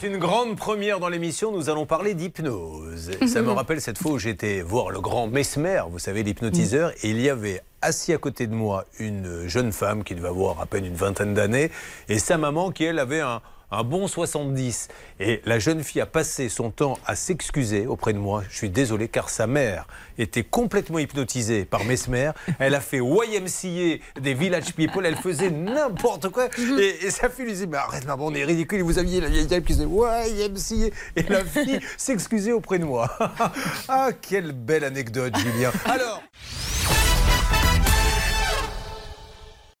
C'est une grande première dans l'émission, nous allons parler d'hypnose. Ça me rappelle cette fois où j'étais voir le grand Mesmer, vous savez, l'hypnotiseur, et il y avait assis à côté de moi une jeune femme qui devait avoir à peine une vingtaine d'années, et sa maman qui, elle, avait un, un bon 70. Et la jeune fille a passé son temps à s'excuser auprès de moi. Je suis désolé car sa mère était complètement hypnotisée par Mesmer. Elle a fait YMCA des Village People. Elle faisait n'importe quoi. Et, sa fille lui disait Mais arrête, maman, on est ridicule. Vous aviez la vieille dame qui disait YMCA. Et la fille s'excusait auprès de moi. ah, quelle belle anecdote, Julien. Alors.